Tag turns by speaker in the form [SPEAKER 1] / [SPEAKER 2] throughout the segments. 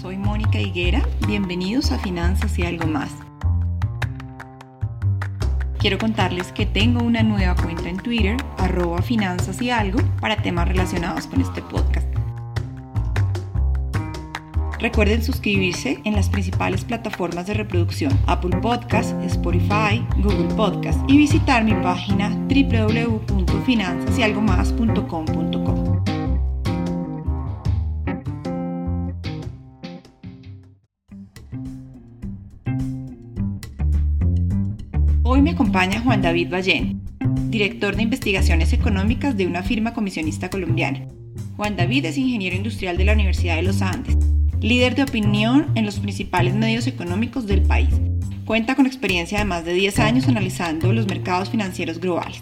[SPEAKER 1] Soy Mónica Higuera. Bienvenidos a Finanzas y algo más. Quiero contarles que tengo una nueva cuenta en Twitter, arroba finanzas y algo, para temas relacionados con este podcast. Recuerden suscribirse en las principales plataformas de reproducción Apple Podcast, Spotify, Google Podcast y visitar mi página www.finanzasyalgomás.com.com. acompaña Juan David Ballén, director de investigaciones económicas de una firma comisionista colombiana. Juan David es ingeniero industrial de la Universidad de los Andes, líder de opinión en los principales medios económicos del país. Cuenta con experiencia de más de 10 años analizando los mercados financieros globales.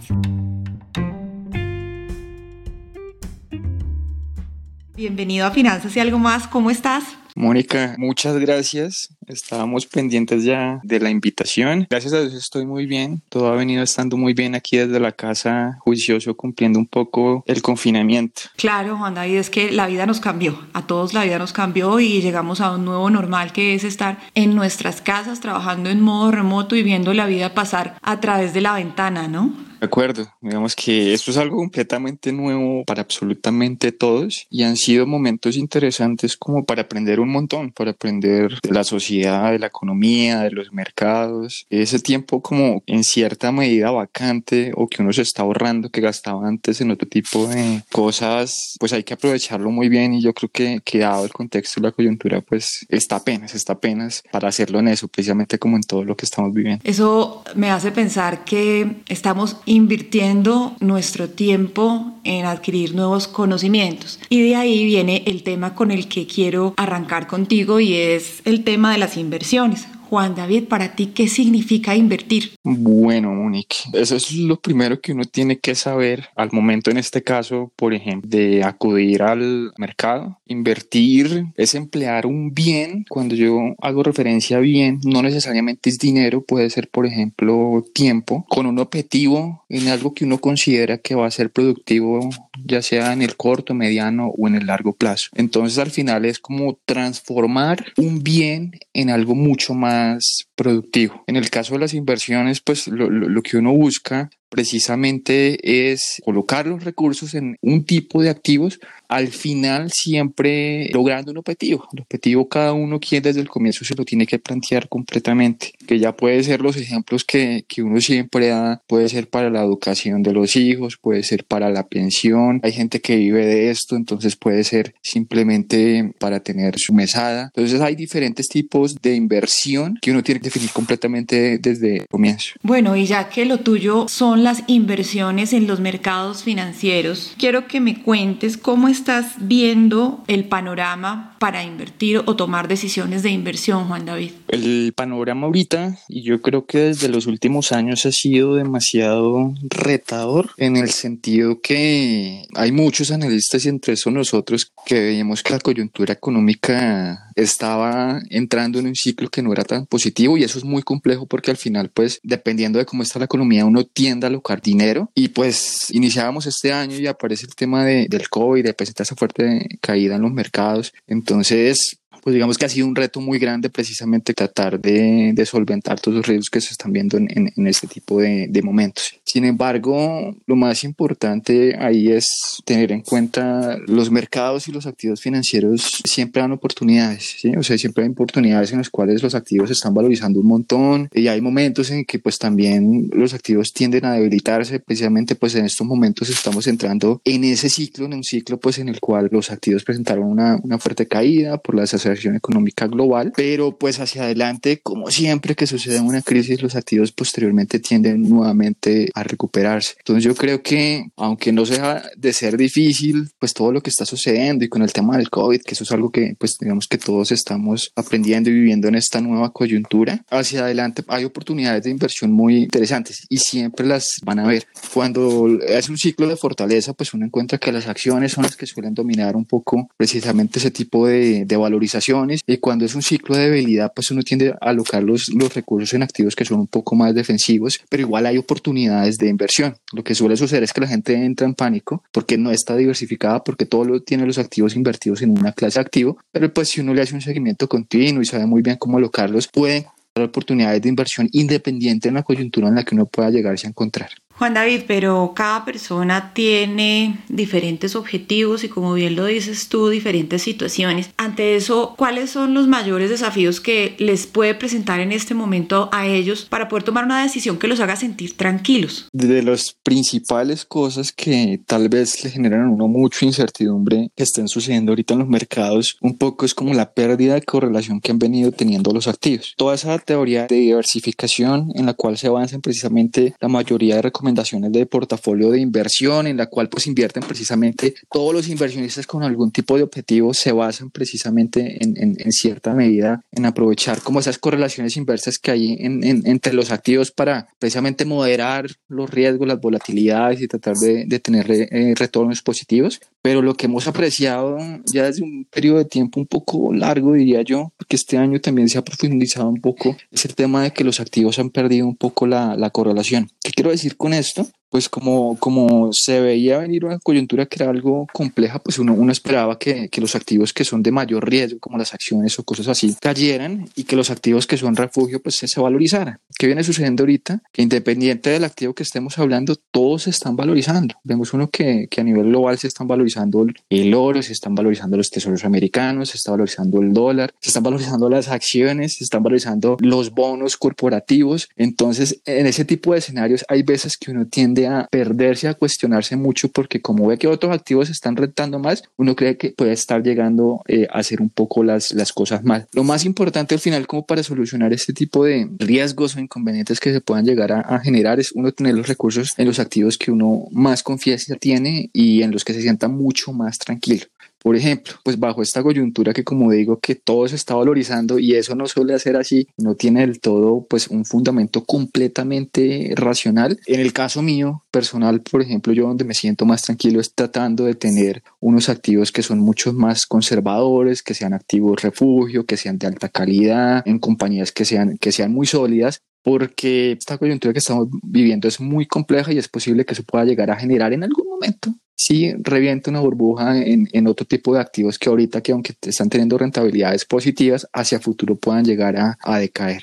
[SPEAKER 1] Bienvenido a Finanzas y algo más, ¿cómo estás?
[SPEAKER 2] Mónica, muchas gracias. Estábamos pendientes ya de la invitación. Gracias a Dios estoy muy bien. Todo ha venido estando muy bien aquí desde la casa, juicioso, cumpliendo un poco el confinamiento.
[SPEAKER 1] Claro, Juan David, es que la vida nos cambió. A todos la vida nos cambió y llegamos a un nuevo normal que es estar en nuestras casas trabajando en modo remoto y viendo la vida pasar a través de la ventana, ¿no?
[SPEAKER 2] De acuerdo, digamos que esto es algo completamente nuevo para absolutamente todos y han sido momentos interesantes como para aprender un montón, para aprender de la sociedad, de la economía, de los mercados. Ese tiempo como en cierta medida vacante o que uno se está ahorrando que gastaba antes en otro tipo de cosas, pues hay que aprovecharlo muy bien y yo creo que, que dado el contexto y la coyuntura, pues está apenas, está apenas para hacerlo en eso, precisamente como en todo lo que estamos viviendo.
[SPEAKER 1] Eso me hace pensar que estamos invirtiendo nuestro tiempo en adquirir nuevos conocimientos. Y de ahí viene el tema con el que quiero arrancar contigo y es el tema de inversiones. Juan David, para ti, ¿qué significa invertir?
[SPEAKER 2] Bueno, Mónica, eso es lo primero que uno tiene que saber al momento, en este caso, por ejemplo, de acudir al mercado. Invertir es emplear un bien. Cuando yo hago referencia a bien, no necesariamente es dinero, puede ser, por ejemplo, tiempo, con un objetivo en algo que uno considera que va a ser productivo, ya sea en el corto, mediano o en el largo plazo. Entonces, al final es como transformar un bien en algo mucho más productivo. En el caso de las inversiones, pues lo, lo que uno busca precisamente es colocar los recursos en un tipo de activos, al final siempre logrando un objetivo. El objetivo cada uno quien desde el comienzo se lo tiene que plantear completamente, que ya puede ser los ejemplos que, que uno siempre da, puede ser para la educación de los hijos, puede ser para la pensión, hay gente que vive de esto, entonces puede ser simplemente para tener su mesada. Entonces hay diferentes tipos de inversión que uno tiene que definir completamente desde el comienzo.
[SPEAKER 1] Bueno, y ya que lo tuyo son las inversiones en los mercados financieros. Quiero que me cuentes cómo estás viendo el panorama para invertir o tomar decisiones de inversión, Juan David.
[SPEAKER 2] El panorama ahorita, y yo creo que desde los últimos años ha sido demasiado retador en el sentido que hay muchos analistas y entre eso nosotros que veíamos que la coyuntura económica estaba entrando en un ciclo que no era tan positivo y eso es muy complejo porque al final pues dependiendo de cómo está la economía uno tiende a alocar dinero y pues iniciábamos este año y aparece el tema de, del COVID, de presentar esa fuerte caída en los mercados. Entonces pues digamos que ha sido un reto muy grande precisamente tratar de, de solventar todos los riesgos que se están viendo en, en, en este tipo de, de, momentos. Sin embargo, lo más importante ahí es tener en cuenta los mercados y los activos financieros siempre dan oportunidades, ¿sí? o sea, siempre hay oportunidades en las cuales los activos se están valorizando un montón y hay momentos en que pues también los activos tienden a debilitarse, precisamente pues en estos momentos estamos entrando en ese ciclo, en un ciclo pues en el cual los activos presentaron una, una fuerte caída por las económica global, pero pues hacia adelante, como siempre que sucede una crisis, los activos posteriormente tienden nuevamente a recuperarse. Entonces yo creo que, aunque no sea de ser difícil, pues todo lo que está sucediendo y con el tema del COVID, que eso es algo que pues digamos que todos estamos aprendiendo y viviendo en esta nueva coyuntura, hacia adelante hay oportunidades de inversión muy interesantes y siempre las van a ver. Cuando es un ciclo de fortaleza, pues uno encuentra que las acciones son las que suelen dominar un poco precisamente ese tipo de, de valorización y cuando es un ciclo de debilidad, pues uno tiende a alocar los, los recursos en activos que son un poco más defensivos, pero igual hay oportunidades de inversión. Lo que suele suceder es que la gente entra en pánico porque no está diversificada, porque todo lo tiene los activos invertidos en una clase activo, pero pues si uno le hace un seguimiento continuo y sabe muy bien cómo alocarlos, puede oportunidades de inversión independiente en la coyuntura en la que uno pueda llegarse a encontrar.
[SPEAKER 1] Juan David, pero cada persona tiene diferentes objetivos y como bien lo dices tú, diferentes situaciones. Ante eso, ¿cuáles son los mayores desafíos que les puede presentar en este momento a ellos para poder tomar una decisión que los haga sentir tranquilos?
[SPEAKER 2] De las principales cosas que tal vez le generan a uno mucha incertidumbre que estén sucediendo ahorita en los mercados, un poco es como la pérdida de correlación que han venido teniendo los activos. Toda esa teoría de diversificación en la cual se avanzan precisamente la mayoría de recomendaciones recomendaciones de portafolio de inversión en la cual pues invierten precisamente todos los inversionistas con algún tipo de objetivo se basan precisamente en, en, cierta medida en aprovechar como esas correlaciones inversas que hay en, entre los activos para precisamente moderar los riesgos, las volatilidades y tratar de, de tener eh, retornos positivos. Pero lo que hemos apreciado ya desde un periodo de tiempo un poco largo, diría yo, porque este año también se ha profundizado un poco, es el tema de que los activos han perdido un poco la, la correlación. ¿Qué quiero decir con esto? Pues como, como se veía venir una coyuntura que era algo compleja, pues uno, uno esperaba que, que, los activos que son de mayor riesgo, como las acciones o cosas así, cayeran y que los activos que son refugio, pues se, se valorizaran. ¿Qué viene sucediendo ahorita? Que independiente del activo que estemos hablando, todos se están valorizando. Vemos uno que, que a nivel global se están valorizando el oro, se están valorizando los tesoros americanos, se está valorizando el dólar, se están valorizando las acciones, se están valorizando los bonos corporativos. Entonces, en ese tipo de escenarios hay veces que uno tiende a perderse, a cuestionarse mucho, porque como ve que otros activos están rentando más, uno cree que puede estar llegando eh, a hacer un poco las, las cosas mal. Lo más importante al final, como para solucionar este tipo de riesgos o inconvenientes que se puedan llegar a, a generar, es uno tener los recursos en los activos que uno más confianza tiene y en los que se sienta mucho más tranquilo. Por ejemplo, pues bajo esta coyuntura que como digo que todo se está valorizando y eso no suele ser así, no tiene del todo pues un fundamento completamente racional. En el caso mío personal, por ejemplo, yo donde me siento más tranquilo es tratando de tener unos activos que son mucho más conservadores, que sean activos refugio, que sean de alta calidad, en compañías que sean, que sean muy sólidas porque esta coyuntura que estamos viviendo es muy compleja y es posible que se pueda llegar a generar en algún momento si revienta una burbuja en, en, otro tipo de activos que ahorita que aunque están teniendo rentabilidades positivas, hacia futuro puedan llegar a, a decaer.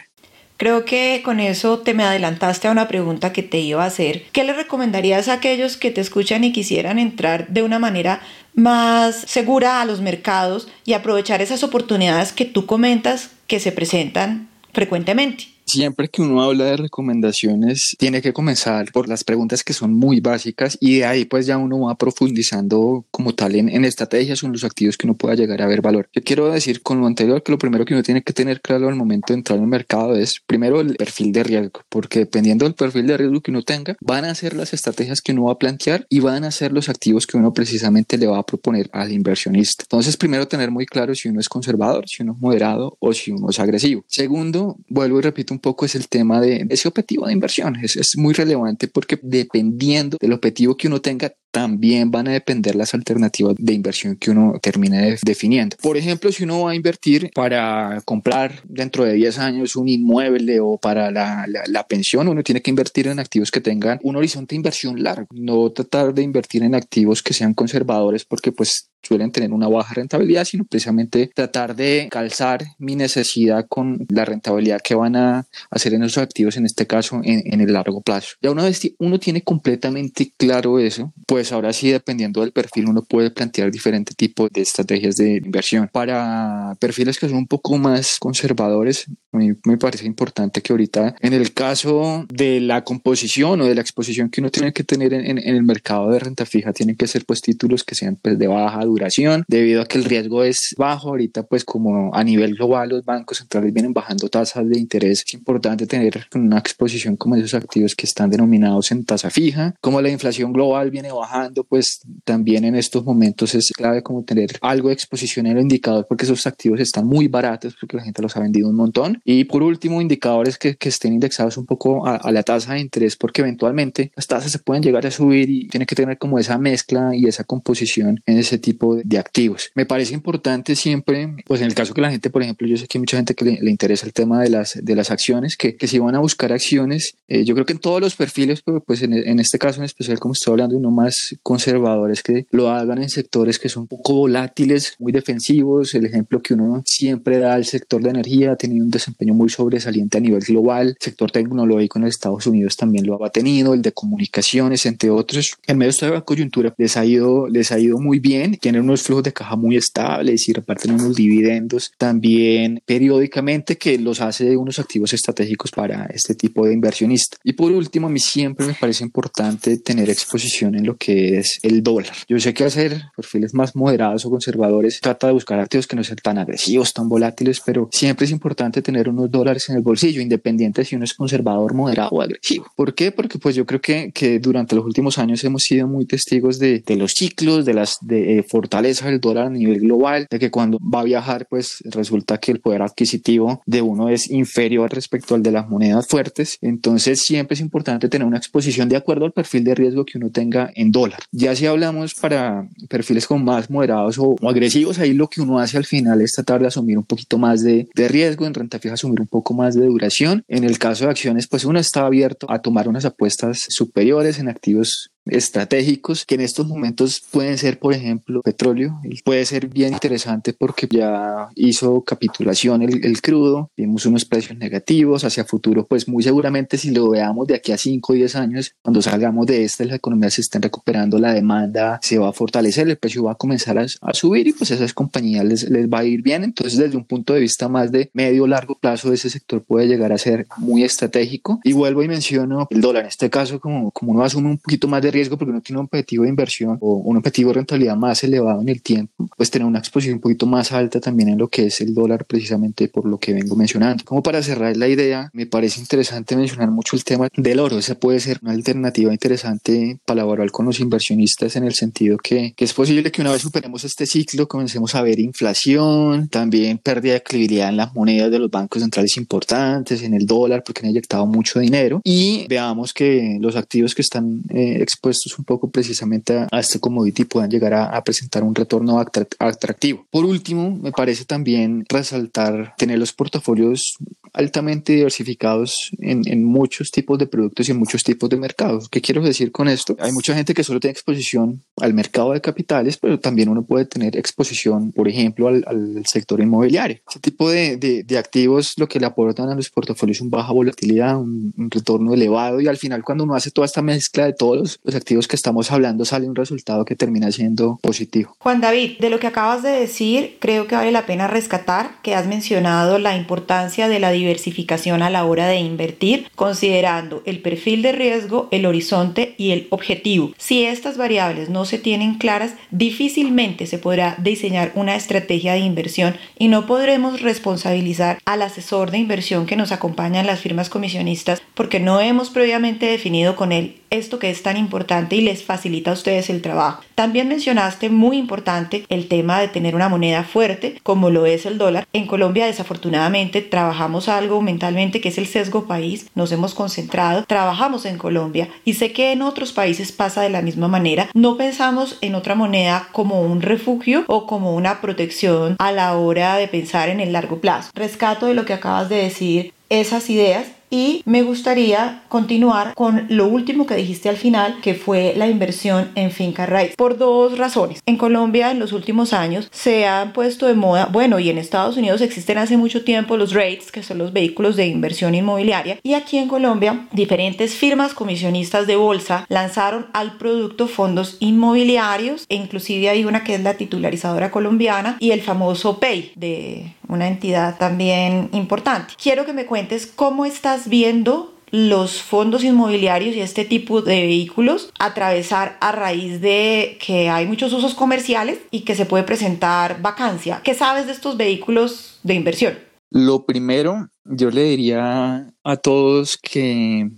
[SPEAKER 1] Creo que con eso te me adelantaste a una pregunta que te iba a hacer. ¿Qué le recomendarías a aquellos que te escuchan y quisieran entrar de una manera más segura a los mercados y aprovechar esas oportunidades que tú comentas que se presentan frecuentemente?
[SPEAKER 2] Siempre que uno habla de recomendaciones, tiene que comenzar por las preguntas que son muy básicas y de ahí pues ya uno va profundizando como tal en, en estrategias o en los activos que uno pueda llegar a ver valor. Yo quiero decir con lo anterior que lo primero que uno tiene que tener claro al momento de entrar al mercado es primero el perfil de riesgo, porque dependiendo del perfil de riesgo que uno tenga, van a ser las estrategias que uno va a plantear y van a ser los activos que uno precisamente le va a proponer al inversionista. Entonces, primero tener muy claro si uno es conservador, si uno es moderado o si uno es agresivo. Segundo, vuelvo y repito un poco es el tema de ese objetivo de inversión. Es, es muy relevante porque dependiendo del objetivo que uno tenga, también van a depender las alternativas de inversión que uno termine definiendo. Por ejemplo, si uno va a invertir para comprar dentro de 10 años un inmueble o para la, la, la, pensión, uno tiene que invertir en activos que tengan un horizonte de inversión largo, no tratar de invertir en activos que sean conservadores porque pues suelen tener una baja rentabilidad, sino precisamente tratar de calzar mi necesidad con la rentabilidad que van a hacer en esos activos, en este caso en, en el largo plazo. Ya una vez uno tiene completamente claro eso, pues pues ahora sí, dependiendo del perfil, uno puede plantear diferentes tipos de estrategias de inversión. Para perfiles que son un poco más conservadores, a mí me parece importante que ahorita, en el caso de la composición o de la exposición que uno tiene que tener en, en el mercado de renta fija, tienen que ser pues títulos que sean pues de baja duración, debido a que el riesgo es bajo. Ahorita pues como a nivel global los bancos centrales vienen bajando tasas de interés, es importante tener una exposición como esos activos que están denominados en tasa fija. Como la inflación global viene bajando, bajando, pues también en estos momentos es clave como tener algo de exposición en el indicador porque esos activos están muy baratos porque la gente los ha vendido un montón. Y por último, indicadores que, que estén indexados un poco a, la tasa de interés porque eventualmente las tasas se pueden llegar a subir y tiene que tener como esa mezcla y esa composición en ese tipo de, activos. Me parece importante siempre, pues en el caso que la gente, por ejemplo, yo sé que hay mucha gente que le, interesa el tema de las, de las acciones, que, que si van a buscar acciones, eh, yo creo que en todos los perfiles, pero pues en, en este caso en especial, como estoy hablando, uno más conservadores que lo hagan en sectores que son un poco volátiles, muy defensivos. El ejemplo que uno siempre da al sector de energía ha tenido un desempeño muy sobresaliente a nivel global. El sector tecnológico en Estados Unidos también lo ha tenido, el de comunicaciones, entre otros. En medio de esta coyuntura les ha ido, les ha ido muy bien. Tienen unos flujos de caja muy estables y reparten unos dividendos también periódicamente que los hace unos activos estratégicos para este tipo de inversionista. Y por último, a mí siempre me parece importante tener exposición en lo que es el dólar. Yo sé que hacer perfiles más moderados o conservadores trata de buscar activos que no sean tan agresivos, tan volátiles, pero siempre es importante tener unos dólares en el bolsillo, independiente si uno es conservador, moderado o agresivo. ¿Por qué? Porque pues yo creo que, que durante los últimos años hemos sido muy testigos de, de los ciclos, de las de, eh, fortaleza del dólar a nivel global, de que cuando va a viajar pues resulta que el poder adquisitivo de uno es inferior respecto al de las monedas fuertes. Entonces siempre es importante tener una exposición de acuerdo al perfil de riesgo que uno tenga en dólar. Ya si hablamos para perfiles con más moderados o, agresivos, ahí lo que uno hace al final es tratar de asumir un poquito más de, de riesgo, en renta fija asumir un poco más de duración. En el caso de acciones, pues uno está abierto a tomar unas apuestas superiores en activos estratégicos que en estos momentos pueden ser, por ejemplo, petróleo. Puede ser bien interesante porque ya hizo capitulación el, crudo, vimos unos precios negativos hacia futuro, pues muy seguramente si lo veamos de aquí a 5 o 10 años, cuando salgamos de esta, la economía se estén recuperando, la demanda se va a fortalecer, el precio va a comenzar a, subir y pues a esas compañías les, les va a ir bien. Entonces, desde un punto de vista más de medio largo plazo, ese sector puede llegar a ser muy estratégico. Y vuelvo y menciono el dólar, en este caso, como, como uno asume un poquito más de riesgo porque uno tiene un objetivo de inversión o un objetivo de rentabilidad más elevado en el tiempo, pues tener una exposición un poquito más alta también en lo que es el dólar precisamente por lo que vengo mencionando. Como para cerrar la idea, me parece interesante mencionar mucho el tema del oro. Esa puede ser una alternativa interesante para laborar con los inversionistas en el sentido que, que es posible que una vez superemos este ciclo comencemos a ver inflación, también pérdida de credibilidad en las monedas de los bancos centrales importantes, en el dólar porque han inyectado mucho dinero y veamos que los activos que están eh, expuestos un poco precisamente a, este commodity puedan llegar a, presentar un retorno atractivo. Por último, me parece también resaltar tener los portafolios altamente diversificados en, en, muchos tipos de productos y en muchos tipos de mercados. ¿Qué quiero decir con esto? Hay mucha gente que solo tiene exposición al mercado de capitales, pero también uno puede tener exposición, por ejemplo, al, al sector inmobiliario. Ese tipo de, de, de, activos lo que le aportan a los portafolios es baja volatilidad, un, un, retorno elevado y al final cuando uno hace toda esta mezcla de todos los activos que estamos hablando sale un resultado que termina siendo positivo.
[SPEAKER 1] Juan David, de lo que acabas de decir, creo que vale la pena rescatar que has mencionado la importancia de la diversificación a la hora de invertir, considerando el perfil de riesgo, el horizonte y el objetivo. Si estas variables no se tienen claras, difícilmente se podrá diseñar una estrategia de inversión y no podremos responsabilizar al asesor de inversión que nos acompaña en las firmas comisionistas porque no hemos previamente definido con él esto que es tan importante y les facilita a ustedes el trabajo. También mencionaste muy importante el tema de tener una moneda fuerte como lo es el dólar. En Colombia desafortunadamente trabajamos algo mentalmente que es el sesgo país, nos hemos concentrado, trabajamos en Colombia y sé que en otros países pasa de la misma manera. No pensamos en otra moneda como un refugio o como una protección a la hora de pensar en el largo plazo. Rescato de lo que acabas de decir esas ideas y me gustaría continuar con lo último que dijiste al final, que fue la inversión en finca raíz, por dos razones. En Colombia en los últimos años se han puesto de moda, bueno, y en Estados Unidos existen hace mucho tiempo los REITs, que son los vehículos de inversión inmobiliaria, y aquí en Colombia diferentes firmas comisionistas de bolsa lanzaron al producto fondos inmobiliarios, e inclusive hay una que es la titularizadora colombiana y el famoso PEI de una entidad también importante. Quiero que me cuentes cómo estás viendo los fondos inmobiliarios y este tipo de vehículos atravesar a raíz de que hay muchos usos comerciales y que se puede presentar vacancia. ¿Qué sabes de estos vehículos de inversión?
[SPEAKER 2] Lo primero, yo le diría a todos que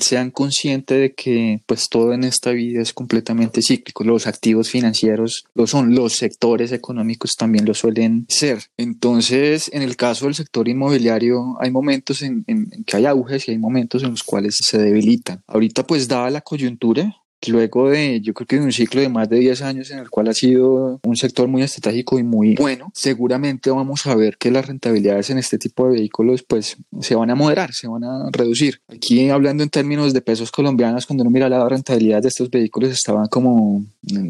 [SPEAKER 2] sean conscientes de que pues todo en esta vida es completamente cíclico. Los activos financieros lo son, los sectores económicos también lo suelen ser. Entonces, en el caso del sector inmobiliario, hay momentos en, en que hay auges y hay momentos en los cuales se debilitan. Ahorita pues dada la coyuntura, luego de, yo creo que de un ciclo de más de 10 años en el cual ha sido un sector muy estratégico y muy bueno, seguramente vamos a ver que las rentabilidades en este tipo de vehículos pues se van a moderar, se van a reducir. Aquí hablando en términos de pesos colombianos, cuando uno mira la rentabilidad de estos vehículos estaban como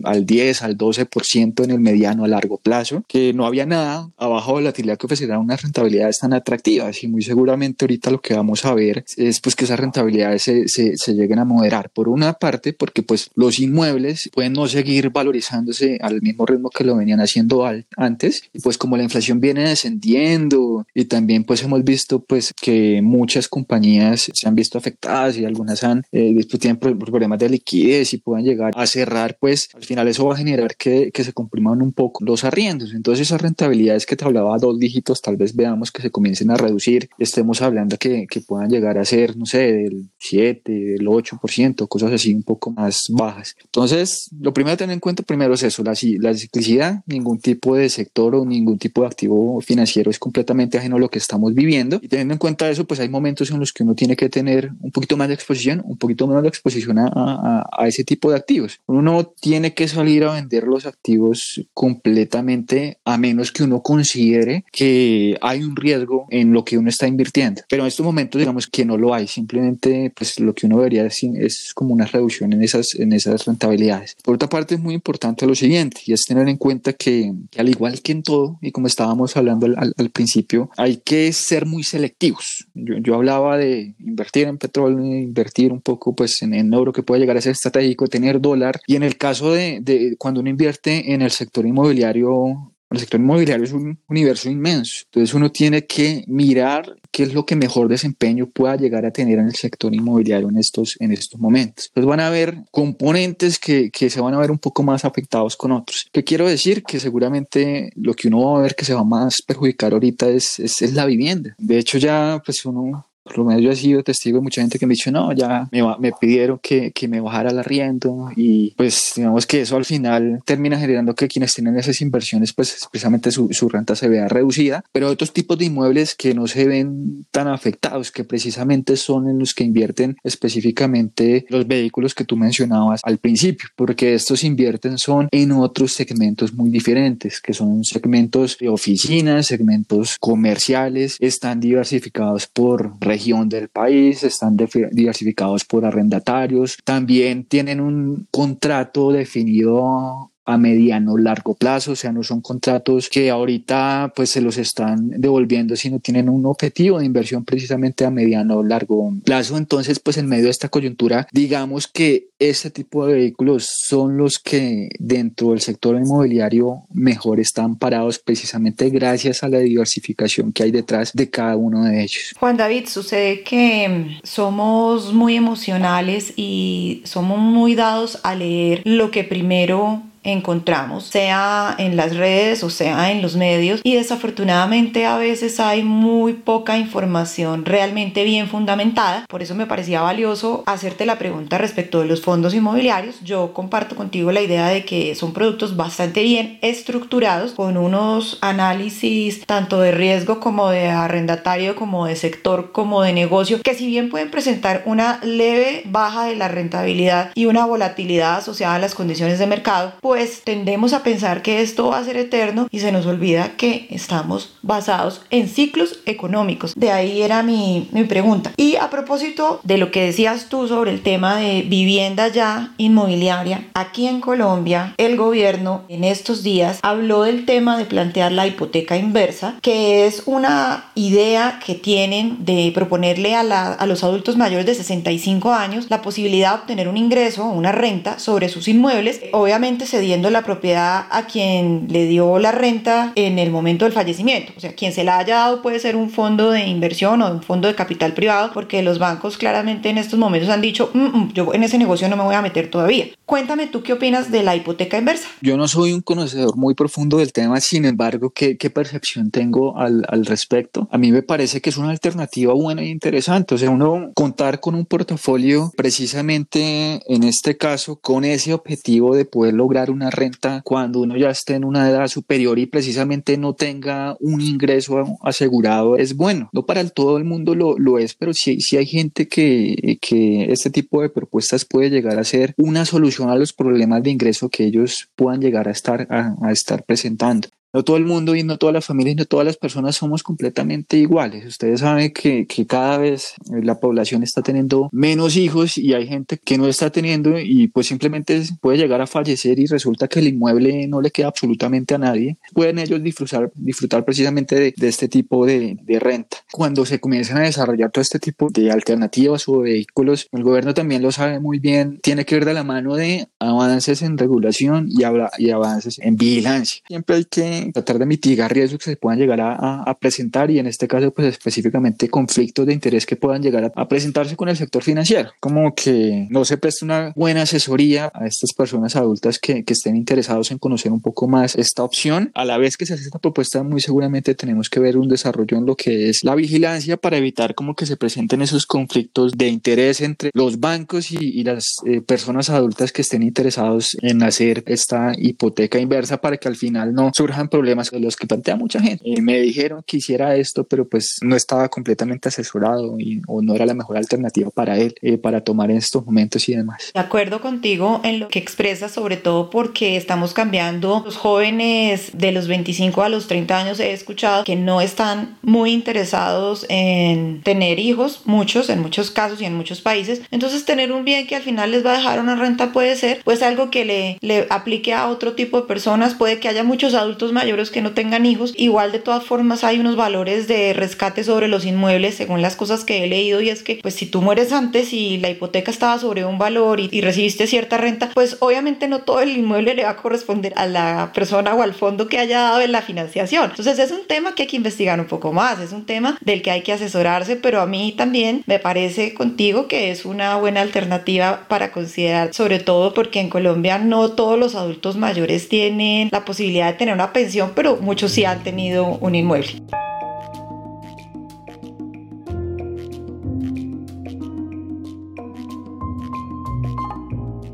[SPEAKER 2] al 10, al 12% en el mediano a largo plazo, que no había nada abajo de la volatilidad que ofreciera unas rentabilidades tan atractivas y muy seguramente ahorita lo que vamos a ver es pues que esas rentabilidades se, se, se lleguen a moderar. Por una parte, porque pues los inmuebles pueden no seguir valorizándose al mismo ritmo que lo venían haciendo antes. Y pues como la inflación viene descendiendo y también pues hemos visto pues que muchas compañías se han visto afectadas y algunas han eh, tienen problemas de liquidez y puedan llegar a cerrar pues al final eso va a generar que, que se compriman un poco los arriendos. Entonces esas rentabilidades que te hablaba dos dígitos tal vez veamos que se comiencen a reducir. Estemos hablando que, que puedan llegar a ser no sé del 7 del 8% cosas así un poco más bajas. Entonces, lo primero a tener en cuenta primero es eso, la, la ciclicidad, ningún tipo de sector o ningún tipo de activo financiero es completamente ajeno a lo que estamos viviendo. Y teniendo en cuenta eso, pues hay momentos en los que uno tiene que tener un poquito más de exposición, un poquito menos de exposición a, a, ese tipo de activos. Uno no tiene que salir a vender los activos completamente a menos que uno considere que hay un riesgo en lo que uno está invirtiendo. Pero en estos momentos digamos que no lo hay, simplemente pues lo que uno decir es como una reducción en esa en esas rentabilidades. Por otra parte, es muy importante lo siguiente, y es tener en cuenta que, al igual que en todo, y como estábamos hablando al, principio, hay que ser muy selectivos. Yo, yo, hablaba de invertir en petróleo, invertir un poco pues, en, en oro que puede llegar a ser estratégico, tener dólar, y en el caso de, de cuando uno invierte en el sector inmobiliario, el sector inmobiliario es un universo inmenso, entonces uno tiene que mirar qué es lo que mejor desempeño pueda llegar a tener en el sector inmobiliario en estos, en estos momentos. Entonces van a haber componentes que, que se van a ver un poco más afectados con otros. ¿Qué quiero decir? Que seguramente lo que uno va a ver que se va más perjudicar ahorita es, es, es la vivienda. De hecho ya pues uno por lo menos yo he sido testigo de mucha gente que me ha dicho, no, ya me, me pidieron que, que, me bajara el arriendo y pues digamos que eso al final termina generando que quienes tienen esas inversiones pues precisamente su, su renta se vea reducida, pero otros tipos de inmuebles que no se ven tan afectados, que precisamente son en los que invierten específicamente los vehículos que tú mencionabas al principio, porque estos invierten son en otros segmentos muy diferentes, que son segmentos de oficinas, segmentos comerciales, están diversificados por regiones región del país, están diversificados por arrendatarios, también tienen un contrato definido a mediano largo plazo, o sea, no son contratos que ahorita pues se los están devolviendo, sino tienen un objetivo de inversión precisamente a mediano largo plazo. Entonces, pues en medio de esta coyuntura, digamos que este tipo de vehículos son los que dentro del sector inmobiliario mejor están parados precisamente gracias a la diversificación que hay detrás de cada uno de ellos.
[SPEAKER 1] Juan David, sucede que somos muy emocionales y somos muy dados a leer lo que primero encontramos, sea en las redes o sea en los medios y desafortunadamente a veces hay muy poca información realmente bien fundamentada. Por eso me parecía valioso hacerte la pregunta respecto de los fondos inmobiliarios. Yo comparto contigo la idea de que son productos bastante bien estructurados con unos análisis tanto de riesgo como de arrendatario como de sector como de negocio que si bien pueden presentar una leve baja de la rentabilidad y una volatilidad asociada a las condiciones de mercado, pues tendemos a pensar que esto va a ser eterno y se nos olvida que estamos basados en ciclos económicos. De ahí era mi, mi pregunta. Y a propósito de lo que decías tú sobre el tema de vivienda ya inmobiliaria, aquí en Colombia el gobierno en estos días habló del tema de plantear la hipoteca inversa, que es una idea que tienen de proponerle a, la, a los adultos mayores de 65 años la posibilidad de obtener un ingreso o una renta sobre sus inmuebles. Obviamente se la propiedad a quien le dio la renta en el momento del fallecimiento. O sea, quien se la haya dado puede ser un fondo de inversión o un fondo de capital privado, porque los bancos claramente en estos momentos han dicho, mm, mm, yo en ese negocio no me voy a meter todavía. Cuéntame tú qué opinas de la hipoteca inversa.
[SPEAKER 2] Yo no soy un conocedor muy profundo del tema, sin embargo, ¿qué, qué percepción tengo al, al, respecto? A mí me parece que es una alternativa buena e interesante. O sea, uno contar con un portafolio precisamente en este caso con ese objetivo de poder lograr una renta cuando uno ya esté en una edad superior y precisamente no tenga un ingreso asegurado es bueno. No para todo el mundo lo, lo es, pero sí, sí hay gente que, que este tipo de propuestas puede llegar a ser una solución a los problemas de ingreso que ellos puedan llegar a estar, a estar presentando. No todo el mundo y no todas las familias, no todas las personas somos completamente iguales. Ustedes saben que, que, cada vez la población está teniendo menos hijos y hay gente que no está teniendo y pues simplemente puede llegar a fallecer y resulta que el inmueble no le queda absolutamente a nadie. Pueden ellos disfrutar, disfrutar precisamente de, de este tipo de, de, renta. Cuando se comienzan a desarrollar todo este tipo de alternativas o vehículos, el gobierno también lo sabe muy bien, tiene que ir de la mano de avances en regulación y, y avances en vigilancia. Siempre hay que tratar de mitigar riesgos que se puedan llegar a, a, presentar y en este caso pues específicamente conflictos de interés que puedan llegar a, presentarse con el sector financiero. Como que no se preste una buena asesoría a estas personas adultas que, que estén interesados en conocer un poco más esta opción. A la vez que se hace esta propuesta muy seguramente tenemos que ver un desarrollo en lo que es la vigilancia para evitar como que se presenten esos conflictos de interés entre los bancos y, y las eh, personas adultas que estén interesados en hacer esta hipoteca inversa para que al final no surjan problemas de los que plantea mucha gente. Me dijeron que hiciera esto, pero pues no estaba completamente asesorado o no era la mejor alternativa para él eh, para tomar en estos momentos y demás.
[SPEAKER 1] De acuerdo contigo en lo que expresas, sobre todo porque estamos cambiando. Los jóvenes de los 25 a los 30 años he escuchado que no están muy interesados en tener hijos, muchos, en muchos casos y en muchos países. Entonces tener un bien que al final les va a dejar una renta puede ser pues algo que le, le aplique a otro tipo de personas. Puede que haya muchos adultos mayores que no tengan hijos. Igual de todas formas hay unos valores de rescate sobre los inmuebles según las cosas que he leído y es que pues si tú mueres antes y la hipoteca estaba sobre un valor y, y recibiste cierta renta, pues obviamente no todo el inmueble le va a corresponder a la persona o al fondo que haya dado en la financiación. Entonces es un tema que hay que investigar un poco más, es un tema del que hay que asesorarse, pero a mí también me parece contigo que es una buena alternativa para considerar, sobre todo porque en Colombia no todos los adultos mayores tienen la posibilidad de tener una pensión pero muchos sí han tenido un inmueble.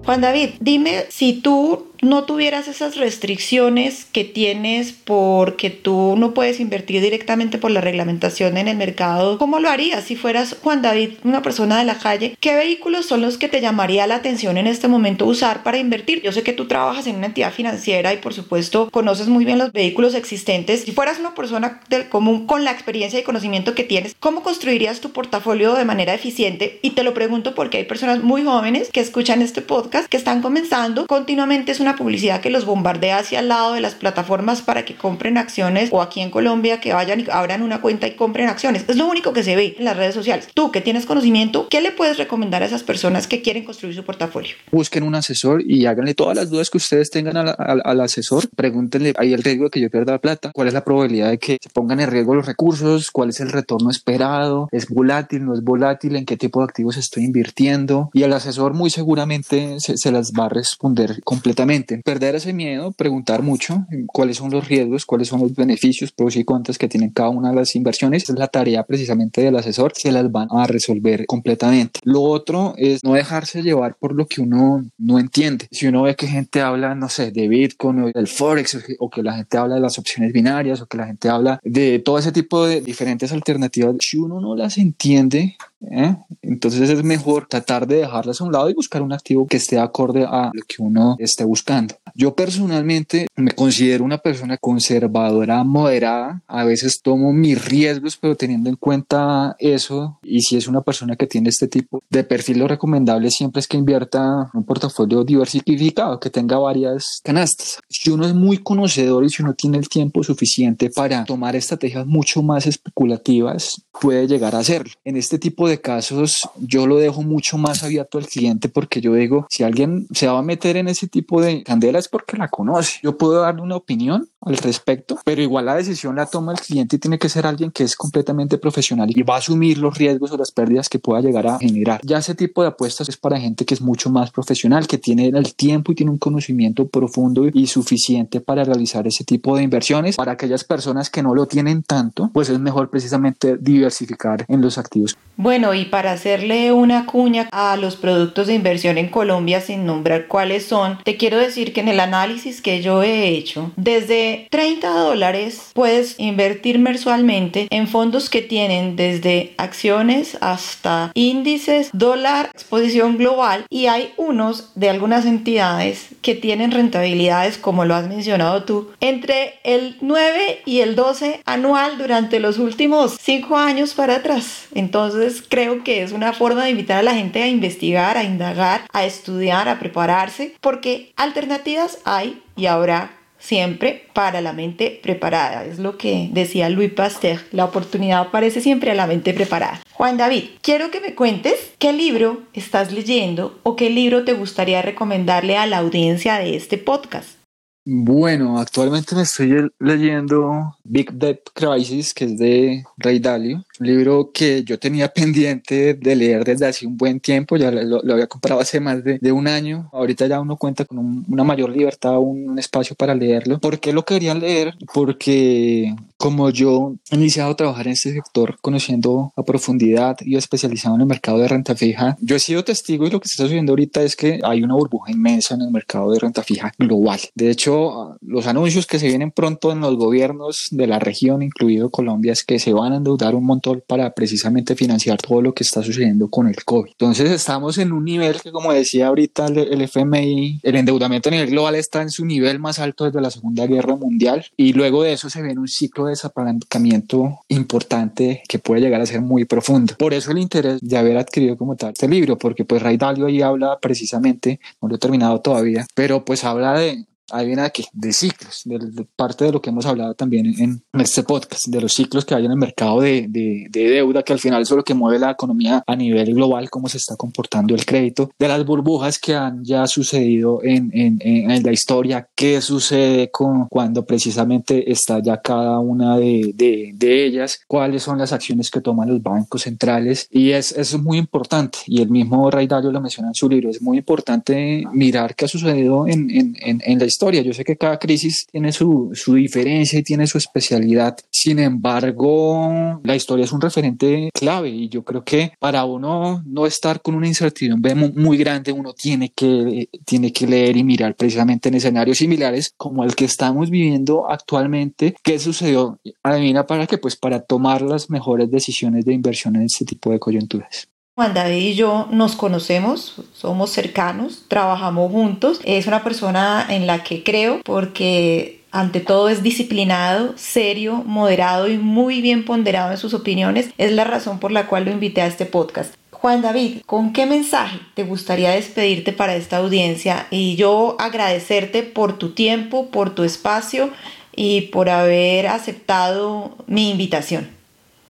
[SPEAKER 1] Juan David, dime si tú no tuvieras esas restricciones que tienes porque tú no puedes invertir directamente por la reglamentación en el mercado, ¿cómo lo harías si fueras Juan David, una persona de la calle? ¿Qué vehículos son los que te llamaría la atención en este momento usar para invertir? Yo sé que tú trabajas en una entidad financiera y por supuesto conoces muy bien los vehículos existentes. Si fueras una persona del común con la experiencia y conocimiento que tienes, ¿cómo construirías tu portafolio de manera eficiente? Y te lo pregunto porque hay personas muy jóvenes que escuchan este podcast, que están comenzando, continuamente es una publicidad que los bombardea hacia el lado de las plataformas para que compren acciones o aquí en Colombia que vayan y abran una cuenta y compren acciones. Es lo único que se ve en las redes sociales. Tú que tienes conocimiento, ¿qué le puedes recomendar a esas personas que quieren construir su portafolio?
[SPEAKER 2] Busquen un asesor y háganle todas las dudas que ustedes tengan al, asesor. Pregúntenle, ¿hay el riesgo de que yo pierda plata? ¿Cuál es la probabilidad de que se pongan en riesgo los recursos? ¿Cuál es el retorno esperado? ¿Es volátil? ¿No es volátil? ¿En qué tipo de activos estoy invirtiendo? Y el asesor muy seguramente se, se las va a responder completamente perder ese miedo, preguntar mucho cuáles son los riesgos, cuáles son los beneficios, pros y contras que tienen cada una de las inversiones. Es la tarea precisamente del asesor, se las van a resolver completamente. Lo otro es no dejarse llevar por lo que uno no entiende. Si uno ve que gente habla, no sé, de Bitcoin o del Forex o que la gente habla de las opciones binarias o que la gente habla de todo ese tipo de diferentes alternativas, si uno no las entiende, ¿eh? entonces es mejor tratar de dejarlas a un lado y buscar un activo que esté acorde a lo que uno esté buscando. Yo personalmente me considero una persona conservadora, moderada. A veces tomo mis riesgos, pero teniendo en cuenta eso, y si es una persona que tiene este tipo de perfil, lo recomendable siempre es que invierta un portafolio diversificado, que tenga varias canastas. Si uno es muy conocedor y si uno tiene el tiempo suficiente para tomar estrategias mucho más especulativas, puede llegar a hacerlo. En este tipo de casos, yo lo dejo mucho más abierto al cliente porque yo digo, si alguien se va a meter en ese tipo de candelas, es porque la conoce. Yo puedo darle una opinión al respecto, pero igual la decisión la toma el cliente y tiene que ser alguien que es completamente profesional y va a asumir los riesgos o las pérdidas que pueda llegar a generar. Ya ese tipo de apuestas es para gente que es mucho más profesional, que tiene el tiempo y tiene un conocimiento profundo y suficiente para realizar ese tipo de inversiones. Para aquellas personas que no lo tienen tanto, pues es mejor precisamente diversificar en los activos.
[SPEAKER 1] Bueno, y para hacerle una cuña a los productos de inversión en Colombia sin nombrar cuáles son, te quiero decir que en el análisis que yo he hecho, desde 30 dólares puedes invertir mensualmente en fondos que tienen desde acciones hasta índices, dólar, exposición global y hay unos de algunas entidades que tienen rentabilidades como lo has mencionado tú entre el 9 y el 12 anual durante los últimos 5 años para atrás. Entonces creo que es una forma de invitar a la gente a investigar, a indagar, a estudiar, a prepararse porque alternativas hay y habrá siempre para la mente preparada. Es lo que decía Louis Pasteur, la oportunidad aparece siempre a la mente preparada. Juan David, quiero que me cuentes qué libro estás leyendo o qué libro te gustaría recomendarle a la audiencia de este podcast.
[SPEAKER 2] Bueno, actualmente me estoy leyendo Big Debt Crisis, que es de Ray Dalio, un libro que yo tenía pendiente de leer desde hace un buen tiempo, ya lo, había comprado hace más de, un año, ahorita ya uno cuenta con una mayor libertad, un, espacio para leerlo. ¿Por qué lo quería leer? Porque como yo he iniciado a trabajar en este sector conociendo a profundidad y especializado en el mercado de renta fija, yo he sido testigo y lo que se está sucediendo ahorita es que hay una burbuja inmensa en el mercado de renta fija global. De hecho, los anuncios que se vienen pronto en los gobiernos de la región, incluido Colombia, es que se van a endeudar un montón para precisamente financiar todo lo que está sucediendo con el COVID. Entonces estamos en un nivel que, como decía ahorita el, el FMI, el endeudamiento a nivel global está en su nivel más alto desde la Segunda Guerra Mundial y luego de eso se viene un ciclo de desapalancamiento importante que puede llegar a ser muy profundo. Por eso el interés de haber adquirido como tal este libro, porque pues Ray Dalio ahí habla precisamente, no lo he terminado todavía, pero pues habla de, hay una aquí de ciclos, de, parte de lo que hemos hablado también en, este podcast, de los ciclos que hay en el mercado de, de, deuda, que al final es lo que mueve la economía a nivel global, cómo se está comportando el crédito, de las burbujas que han ya sucedido en, en, en la historia, qué sucede con, cuando precisamente está ya cada una de, de, ellas, cuáles son las acciones que toman los bancos centrales, y es, es muy importante, y el mismo Ray Dalio lo menciona en su libro, es muy importante mirar qué ha sucedido en, en, en la historia historia. Yo sé que cada crisis tiene su, su diferencia y tiene su especialidad. Sin embargo, la historia es un referente clave y yo creo que para uno no estar con una incertidumbre muy grande, uno tiene que, tiene que leer y mirar precisamente en escenarios similares como el que estamos viviendo actualmente. ¿Qué sucedió? Adivina para qué? Pues para tomar las mejores decisiones de inversión en este tipo de coyunturas.
[SPEAKER 1] Juan David y yo nos conocemos, somos cercanos, trabajamos juntos. Es una persona en la que creo porque ante todo es disciplinado, serio, moderado y muy bien ponderado en sus opiniones. Es la razón por la cual lo invité a este podcast. Juan David, ¿con qué mensaje te gustaría despedirte para esta audiencia? Y yo agradecerte por tu tiempo, por tu espacio y por haber aceptado mi invitación.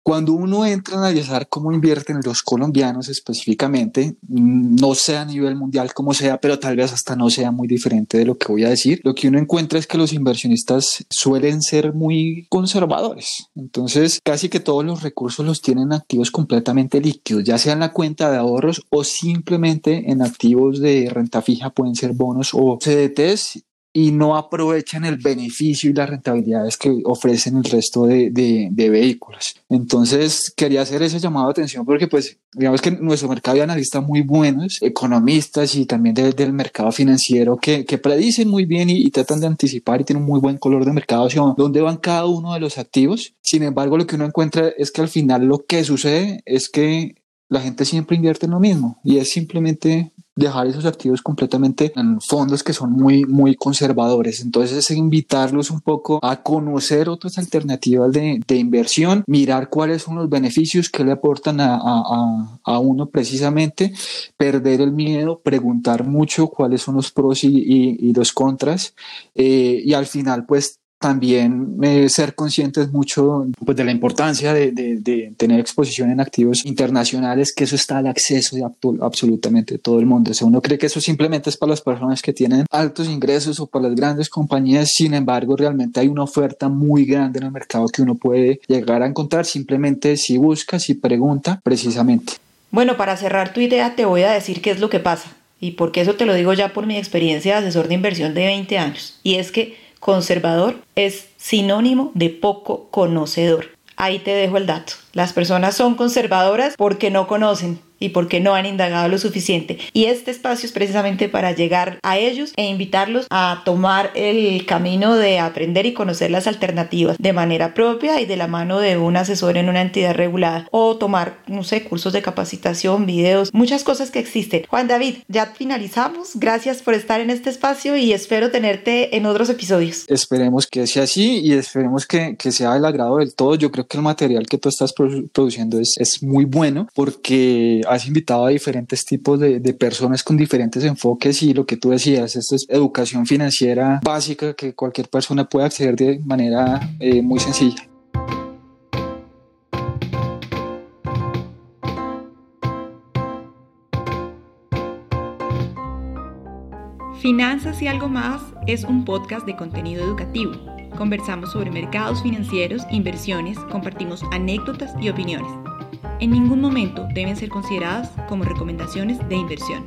[SPEAKER 2] Cuando uno entra a analizar cómo invierten los colombianos específicamente, no sea a nivel mundial como sea, pero tal vez hasta no sea muy diferente de lo que voy a decir, lo que uno encuentra es que los inversionistas suelen ser muy conservadores. Entonces, casi que todos los recursos los tienen activos completamente líquidos, ya sea en la cuenta de ahorros o simplemente en activos de renta fija, pueden ser bonos o CDTs y no aprovechan el beneficio y las rentabilidades que ofrecen el resto de, de, vehículos. Entonces, quería hacer ese llamado de atención porque, pues, digamos que nuestro mercado de analistas muy buenos, economistas y también del mercado financiero que, que predicen muy bien y, tratan de anticipar y tienen un muy buen color de mercado hacia dónde van cada uno de los activos. Sin embargo, lo que uno encuentra es que al final lo que sucede es que la gente siempre invierte en lo mismo y es simplemente dejar esos activos completamente en fondos que son muy, muy conservadores. Entonces es invitarlos un poco a conocer otras alternativas de, de inversión, mirar cuáles son los beneficios que le aportan a, a, a, uno precisamente, perder el miedo, preguntar mucho cuáles son los pros y, y, los contras eh, y al final pues también eh, ser conscientes mucho pues, de la importancia de, de, tener exposición en activos internacionales, que eso está al acceso de absolutamente todo el mundo. O sea, uno cree que eso simplemente es para las personas que tienen altos ingresos o para las grandes compañías, sin embargo, realmente hay una oferta muy grande en el mercado que uno puede llegar a encontrar simplemente si busca, si pregunta precisamente.
[SPEAKER 1] Bueno, para cerrar tu idea te voy a decir qué es lo que pasa y porque eso te lo digo ya por mi experiencia de asesor de inversión de 20 años. Y es que conservador es sinónimo de poco conocedor. Ahí te dejo el dato. Las personas son conservadoras porque no conocen, y porque no han indagado lo suficiente. Y este espacio es precisamente para llegar a ellos e invitarlos a tomar el camino de aprender y conocer las alternativas de manera propia y de la mano de un asesor en una entidad regulada o tomar, no sé, cursos de capacitación, videos, muchas cosas que existen. Juan David, ya finalizamos. Gracias por estar en este espacio y espero tenerte en otros episodios.
[SPEAKER 2] Esperemos que sea así y esperemos que, que sea del agrado del todo. Yo creo que el material que tú estás produciendo es, es muy bueno porque has invitado a diferentes tipos de, personas con diferentes enfoques y lo que tú decías, esto es educación financiera básica que cualquier persona puede acceder de manera eh, muy sencilla.
[SPEAKER 1] Finanzas y algo más es un podcast de contenido educativo. Conversamos sobre mercados financieros, inversiones, compartimos anécdotas y opiniones en ningún momento deben ser consideradas como recomendaciones de inversión.